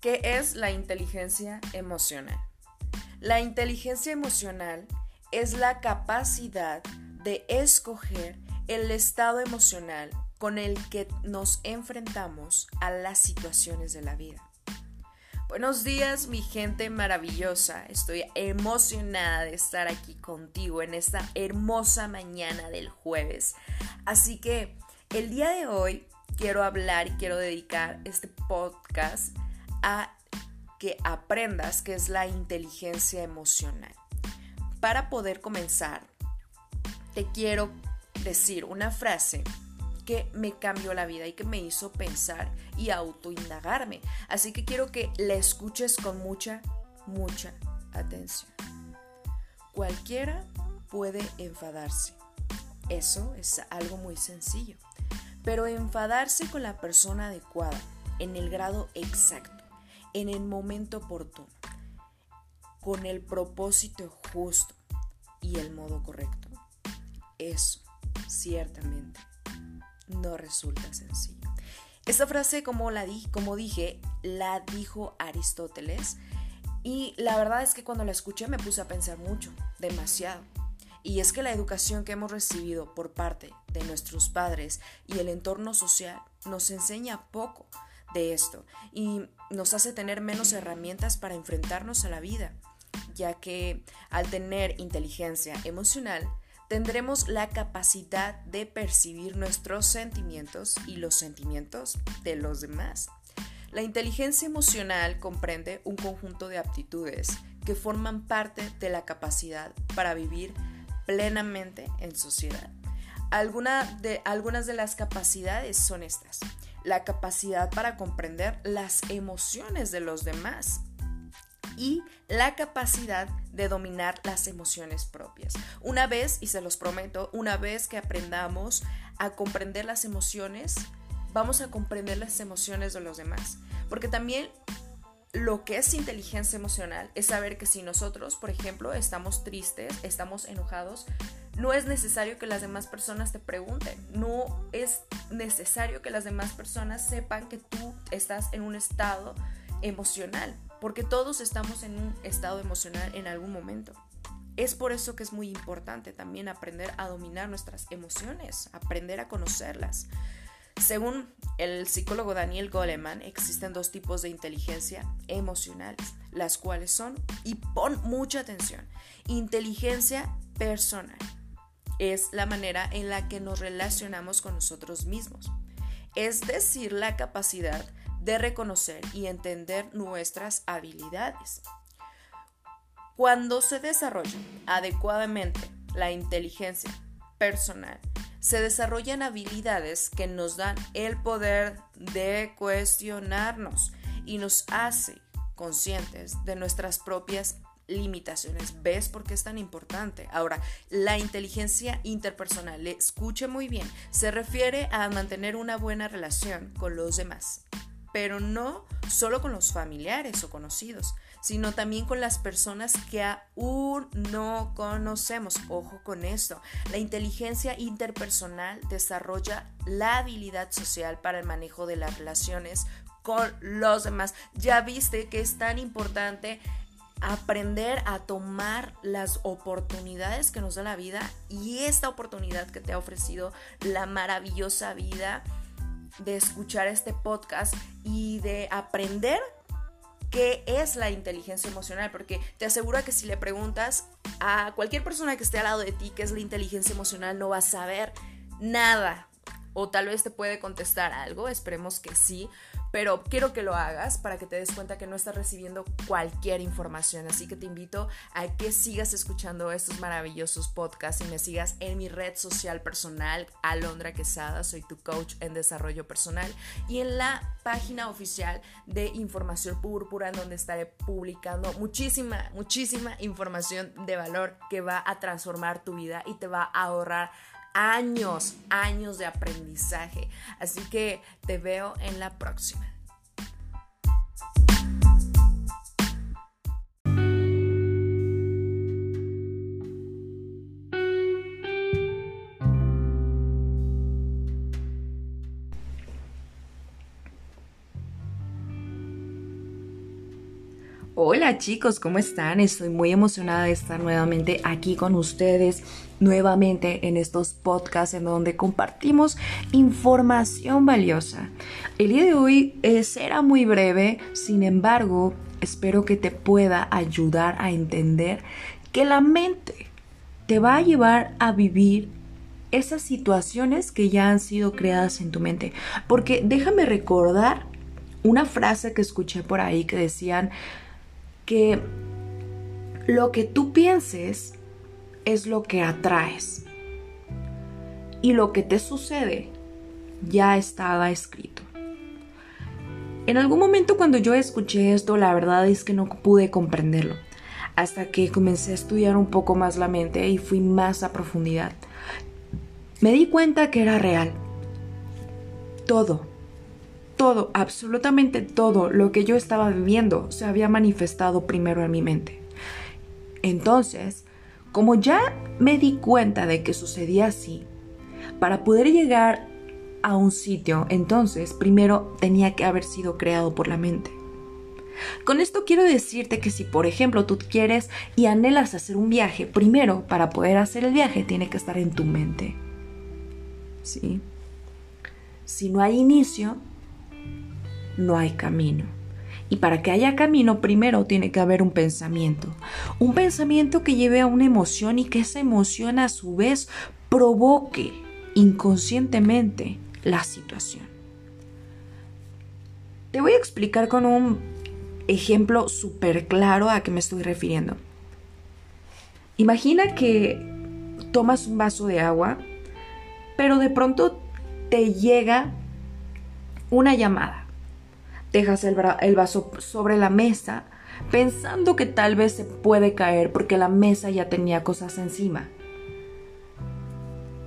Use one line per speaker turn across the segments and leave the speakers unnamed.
¿Qué es la inteligencia emocional? La inteligencia emocional es la capacidad de escoger el estado emocional con el que nos enfrentamos a las situaciones de la vida. Buenos días, mi gente maravillosa. Estoy emocionada de estar aquí contigo en esta hermosa mañana del jueves. Así que el día de hoy quiero hablar y quiero dedicar este podcast a que aprendas qué es la inteligencia emocional. Para poder comenzar, te quiero decir una frase que me cambió la vida y que me hizo pensar y autoindagarme. Así que quiero que la escuches con mucha, mucha atención. Cualquiera puede enfadarse. Eso es algo muy sencillo. Pero enfadarse con la persona adecuada, en el grado exacto, en el momento oportuno, con el propósito justo y el modo correcto. Eso, ciertamente, no resulta sencillo. Esta frase, como, la di, como dije, la dijo Aristóteles y la verdad es que cuando la escuché me puse a pensar mucho, demasiado. Y es que la educación que hemos recibido por parte de nuestros padres y el entorno social nos enseña poco de esto y nos hace tener menos herramientas para enfrentarnos a la vida, ya que al tener inteligencia emocional tendremos la capacidad de percibir nuestros sentimientos y los sentimientos de los demás. La inteligencia emocional comprende un conjunto de aptitudes que forman parte de la capacidad para vivir plenamente en sociedad. de, algunas de las capacidades son estas. La capacidad para comprender las emociones de los demás, y la capacidad de dominar las emociones propias. Una vez, y se los prometo, una vez que aprendamos a comprender las emociones, vamos a comprender las emociones de los demás. Porque también lo que es inteligencia emocional es saber que si nosotros, por ejemplo, estamos tristes, estamos enojados, no es necesario que las demás personas te pregunten, no es necesario que las demás personas sepan que tú estás en un estado emocional porque todos estamos en un estado emocional en algún momento. Es por eso que es muy importante también aprender a dominar nuestras emociones, aprender a conocerlas. Según el psicólogo Daniel Goleman, existen dos tipos de inteligencia emocionales, las cuales son, y pon mucha atención, inteligencia personal. Es la manera en la que nos relacionamos con nosotros mismos, es decir, la capacidad de reconocer y entender nuestras habilidades. Cuando se desarrolla adecuadamente la inteligencia personal, se desarrollan habilidades que nos dan el poder de cuestionarnos y nos hace conscientes de nuestras propias limitaciones. ¿Ves por qué es tan importante? Ahora, la inteligencia interpersonal, escuche muy bien, se refiere a mantener una buena relación con los demás pero no solo con los familiares o conocidos, sino también con las personas que aún no conocemos. Ojo con esto. La inteligencia interpersonal desarrolla la habilidad social para el manejo de las relaciones con los demás. Ya viste que es tan importante aprender a tomar las oportunidades que nos da la vida y esta oportunidad que te ha ofrecido la maravillosa vida de escuchar este podcast y de aprender qué es la inteligencia emocional, porque te aseguro que si le preguntas a cualquier persona que esté al lado de ti qué es la inteligencia emocional, no vas a saber nada. O tal vez te puede contestar algo, esperemos que sí, pero quiero que lo hagas para que te des cuenta que no estás recibiendo cualquier información. Así que te invito a que sigas escuchando estos maravillosos podcasts y me sigas en mi red social personal, Alondra Quesada, soy tu coach en desarrollo personal, y en la página oficial de Información Púrpura, en donde estaré publicando muchísima, muchísima información de valor que va a transformar tu vida y te va a ahorrar años, años de aprendizaje. Así que te veo en la próxima. Hola chicos, ¿cómo están? Estoy muy emocionada de estar nuevamente aquí con ustedes, nuevamente en estos podcasts en donde compartimos información valiosa. El día de hoy eh, será muy breve, sin embargo, espero que te pueda ayudar a entender que la mente te va a llevar a vivir esas situaciones que ya han sido creadas en tu mente. Porque déjame recordar una frase que escuché por ahí que decían, que lo que tú pienses es lo que atraes. Y lo que te sucede ya estaba escrito. En algún momento cuando yo escuché esto, la verdad es que no pude comprenderlo. Hasta que comencé a estudiar un poco más la mente y fui más a profundidad. Me di cuenta que era real. Todo, todo, absolutamente todo lo que yo estaba viviendo se había manifestado primero en mi mente. Entonces, como ya me di cuenta de que sucedía así, para poder llegar a un sitio, entonces primero tenía que haber sido creado por la mente. Con esto quiero decirte que si por ejemplo tú quieres y anhelas hacer un viaje, primero para poder hacer el viaje tiene que estar en tu mente. ¿Sí? Si no hay inicio, no hay camino. Y para que haya camino, primero tiene que haber un pensamiento. Un pensamiento que lleve a una emoción y que esa emoción a su vez provoque inconscientemente la situación. Te voy a explicar con un ejemplo súper claro a qué me estoy refiriendo. Imagina que tomas un vaso de agua, pero de pronto te llega una llamada dejas el, vaso sobre la mesa pensando que tal vez se puede caer porque la mesa ya tenía cosas encima.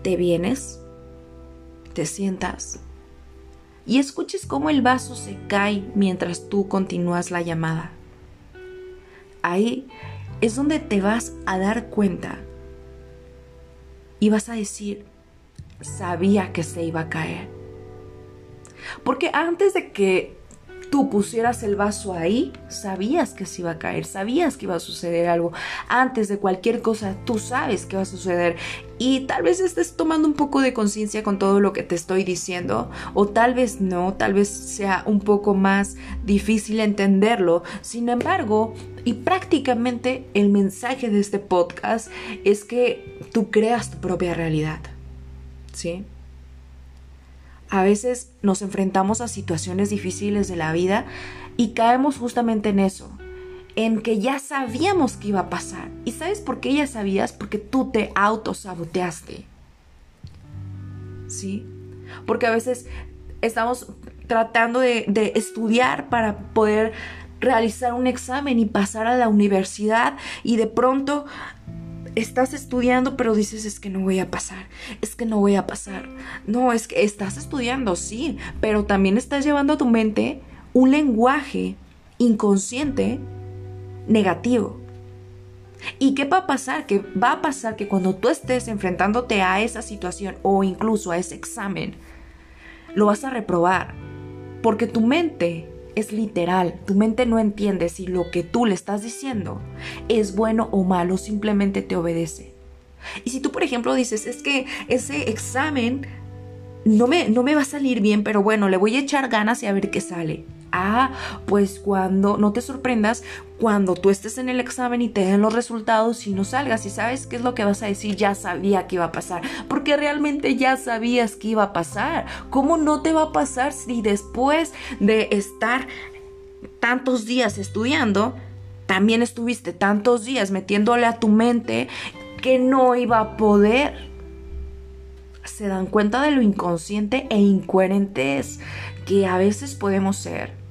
Te vienes, te sientas y escuches cómo el vaso se cae mientras tú continúas la llamada. Ahí es donde te vas a dar cuenta y vas a decir, sabía que se iba a caer. Porque antes de que tú pusieras el vaso ahí, sabías que se iba a caer, sabías que iba a suceder algo. Antes de cualquier cosa, tú sabes que va a suceder. Y tal vez estés tomando un poco de conciencia con todo lo que te estoy diciendo, o tal vez no, tal vez sea un poco más difícil entenderlo. Sin embargo, y prácticamente el mensaje de este podcast es que tú creas tu propia realidad. ¿Sí? A veces nos enfrentamos a situaciones difíciles de la vida y caemos justamente en eso, en que ya sabíamos que iba a pasar. ¿Y sabes por qué ya sabías? Porque tú te autosaboteaste. ¿Sí? Porque a veces estamos tratando de, de estudiar para poder realizar un examen y pasar a la universidad y de pronto estás estudiando, pero dices es que no voy a pasar, es que no voy a pasar. No, es que estás estudiando, sí, pero también estás llevando a tu mente un lenguaje inconsciente negativo. ¿Y qué va a pasar? Que va a pasar que cuando tú estés enfrentándote a esa situación o incluso a ese examen, lo vas a reprobar. Porque tu mente es literal. Tu mente no entiende si lo que tú le estás diciendo es bueno o malo, simplemente te obedece. Y si tú, por ejemplo, dices, es que ese examen no me, no me va a salir bien, pero bueno, le voy a echar ganas y a ver qué sale. Ah, pues cuando, no te sorprendas, cuando tú estés en el examen y te den los resultados y no salgas y sabes qué es lo que vas a decir, ya sabía que iba a pasar, porque realmente ya sabías que iba a pasar. ¿Cómo no te va a pasar si después de estar tantos días estudiando, también estuviste tantos días metiéndole a tu mente que no iba a poder? se dan cuenta de lo inconsciente e incoherentes que a veces podemos ser.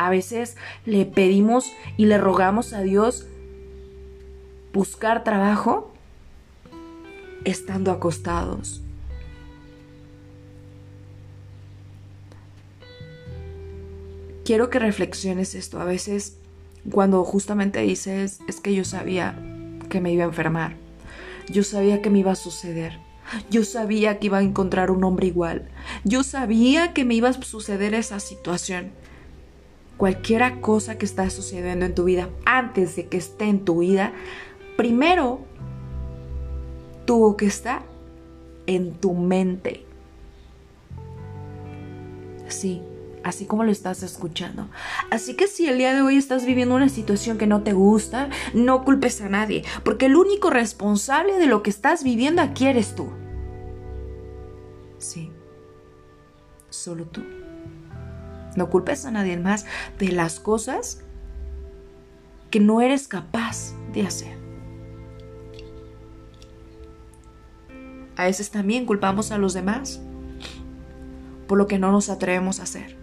A veces le pedimos y le rogamos a Dios buscar trabajo estando acostados. Quiero que reflexiones esto. A veces cuando justamente dices es que yo sabía que me iba a enfermar. Yo sabía que me iba a suceder. Yo sabía que iba a encontrar un hombre igual. Yo sabía que me iba a suceder esa situación cualquier cosa que está sucediendo en tu vida, antes de que esté en tu vida, primero tuvo que estar en tu mente. Sí, así como lo estás escuchando. Así que si el día de hoy estás viviendo una situación que no te gusta, no culpes a nadie, porque el único responsable de lo que estás viviendo aquí eres tú. Sí, solo tú. No culpes a nadie más de las cosas que no eres capaz de hacer. A veces también culpamos a los demás por lo que no nos atrevemos a hacer.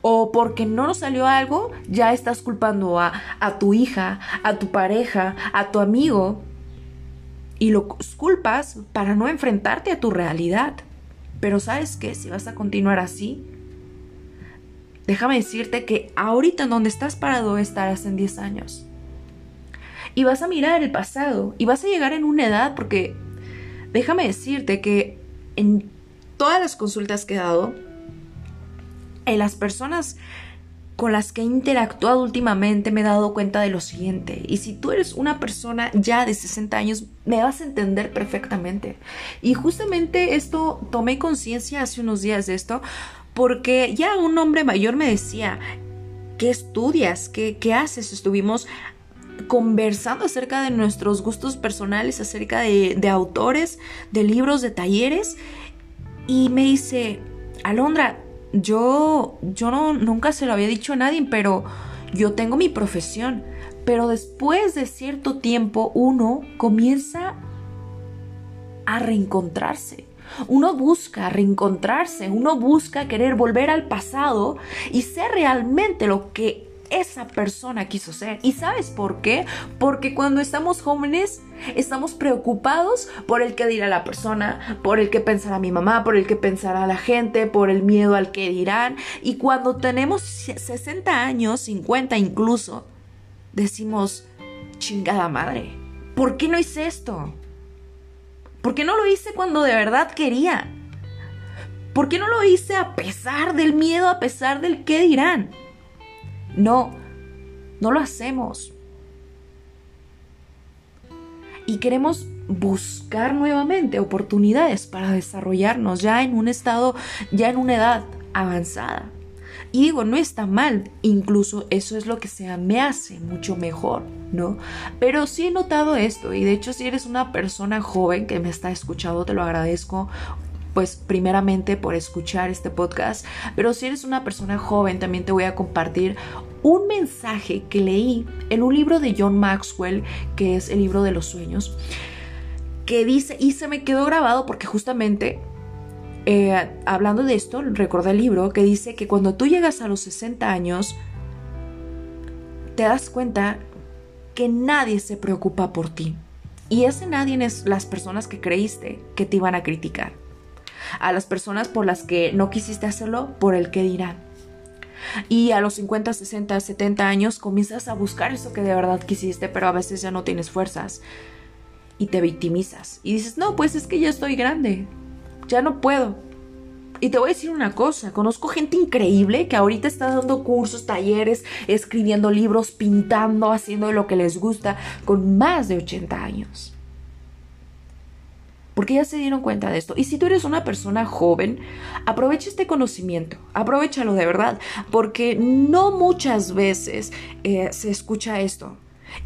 O porque no nos salió algo, ya estás culpando a, a tu hija, a tu pareja, a tu amigo. Y lo culpas para no enfrentarte a tu realidad. Pero sabes qué, si vas a continuar así, déjame decirte que ahorita en donde estás parado estarás en 10 años. Y vas a mirar el pasado y vas a llegar en una edad porque déjame decirte que en todas las consultas que he dado, en las personas con las que he interactuado últimamente me he dado cuenta de lo siguiente. Y si tú eres una persona ya de 60 años, me vas a entender perfectamente. Y justamente esto, tomé conciencia hace unos días de esto, porque ya un hombre mayor me decía, ¿qué estudias? ¿Qué, qué haces? Estuvimos conversando acerca de nuestros gustos personales, acerca de, de autores, de libros, de talleres. Y me dice, Alondra, yo, yo no, nunca se lo había dicho a nadie, pero yo tengo mi profesión. Pero después de cierto tiempo uno comienza a reencontrarse. Uno busca reencontrarse, uno busca querer volver al pasado y ser realmente lo que esa persona quiso ser. ¿Y sabes por qué? Porque cuando estamos jóvenes estamos preocupados por el que dirá la persona, por el que pensará mi mamá, por el que pensará la gente, por el miedo al que dirán. Y cuando tenemos 60 años, 50 incluso, decimos, chingada madre, ¿por qué no hice esto? ¿Por qué no lo hice cuando de verdad quería? ¿Por qué no lo hice a pesar del miedo, a pesar del qué dirán? No, no lo hacemos. Y queremos buscar nuevamente oportunidades para desarrollarnos ya en un estado, ya en una edad avanzada. Y digo, no está mal, incluso eso es lo que se me hace mucho mejor, ¿no? Pero sí he notado esto y de hecho si eres una persona joven que me está escuchando, te lo agradezco pues primeramente por escuchar este podcast, pero si eres una persona joven también te voy a compartir un mensaje que leí en un libro de John Maxwell, que es el libro de los sueños, que dice, y se me quedó grabado porque justamente eh, hablando de esto, recordé el libro que dice que cuando tú llegas a los 60 años, te das cuenta que nadie se preocupa por ti. Y ese nadie es las personas que creíste que te iban a criticar a las personas por las que no quisiste hacerlo por el que dirán. Y a los 50, 60, 70 años comienzas a buscar eso que de verdad quisiste, pero a veces ya no tienes fuerzas y te victimizas. Y dices, no, pues es que ya estoy grande, ya no puedo. Y te voy a decir una cosa, conozco gente increíble que ahorita está dando cursos, talleres, escribiendo libros, pintando, haciendo lo que les gusta, con más de 80 años porque ya se dieron cuenta de esto. Y si tú eres una persona joven, aprovecha este conocimiento, aprovechalo de verdad, porque no muchas veces eh, se escucha esto.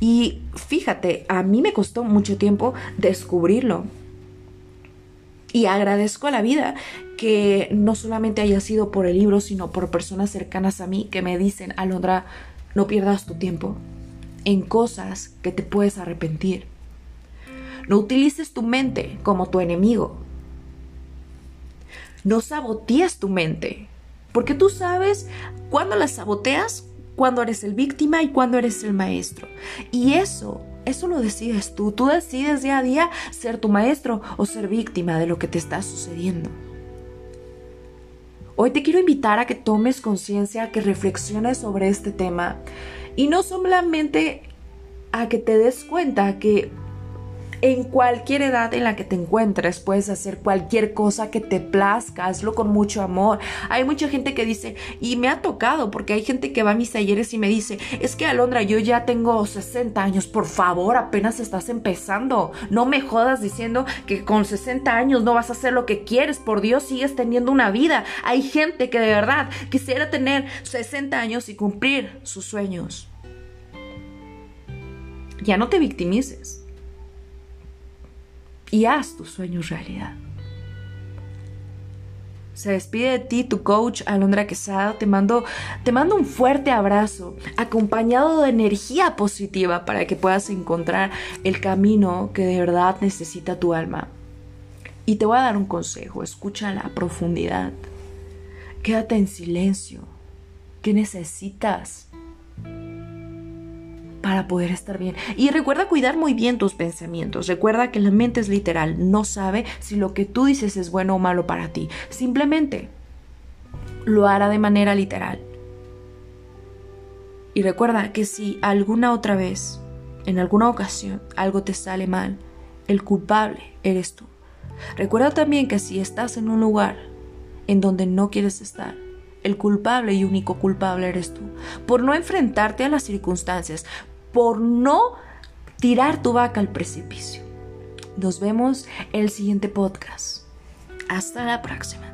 Y fíjate, a mí me costó mucho tiempo descubrirlo. Y agradezco a la vida que no solamente haya sido por el libro, sino por personas cercanas a mí que me dicen, Alondra, no pierdas tu tiempo en cosas que te puedes arrepentir. No utilices tu mente como tu enemigo. No sabotees tu mente, porque tú sabes cuándo la saboteas, cuándo eres el víctima y cuándo eres el maestro. Y eso, eso lo decides tú. Tú decides día a día ser tu maestro o ser víctima de lo que te está sucediendo. Hoy te quiero invitar a que tomes conciencia, que reflexiones sobre este tema y no solamente a que te des cuenta que En cualquier edad en la que te encuentres puedes hacer cualquier cosa que te plazca, hazlo con mucho amor. Hay mucha gente que dice, y me ha tocado, porque hay gente que va a mis talleres y me dice, es que Alondra, yo ya tengo 60 años, por favor, apenas estás empezando. No me jodas diciendo que con 60 años no vas a hacer lo que quieres, por Dios, sigues teniendo una vida. Hay gente que de verdad quisiera tener 60 años y cumplir sus sueños. Ya no te victimices. Y haz tus sueños realidad. Se despide de ti tu coach Alondra Quesada. Te mando, te mando un fuerte abrazo, acompañado de energía positiva para que puedas encontrar el camino que de verdad necesita tu alma. Y te voy a dar un consejo, escucha la profundidad. Quédate en silencio. ¿Qué necesitas? Para poder estar bien. Y recuerda cuidar muy bien tus pensamientos. Recuerda que la mente es literal, no sabe si lo que tú dices es bueno o malo para ti. Simplemente lo hará de manera literal. Y recuerda que si alguna otra vez, en alguna ocasión, algo te sale mal, el culpable eres tú. Recuerda también que si estás en un lugar en donde no quieres estar, el culpable y único culpable eres tú, por no enfrentarte a las circunstancias, por no tirar tu vaca al precipicio. Nos vemos el siguiente podcast. Hasta la próxima.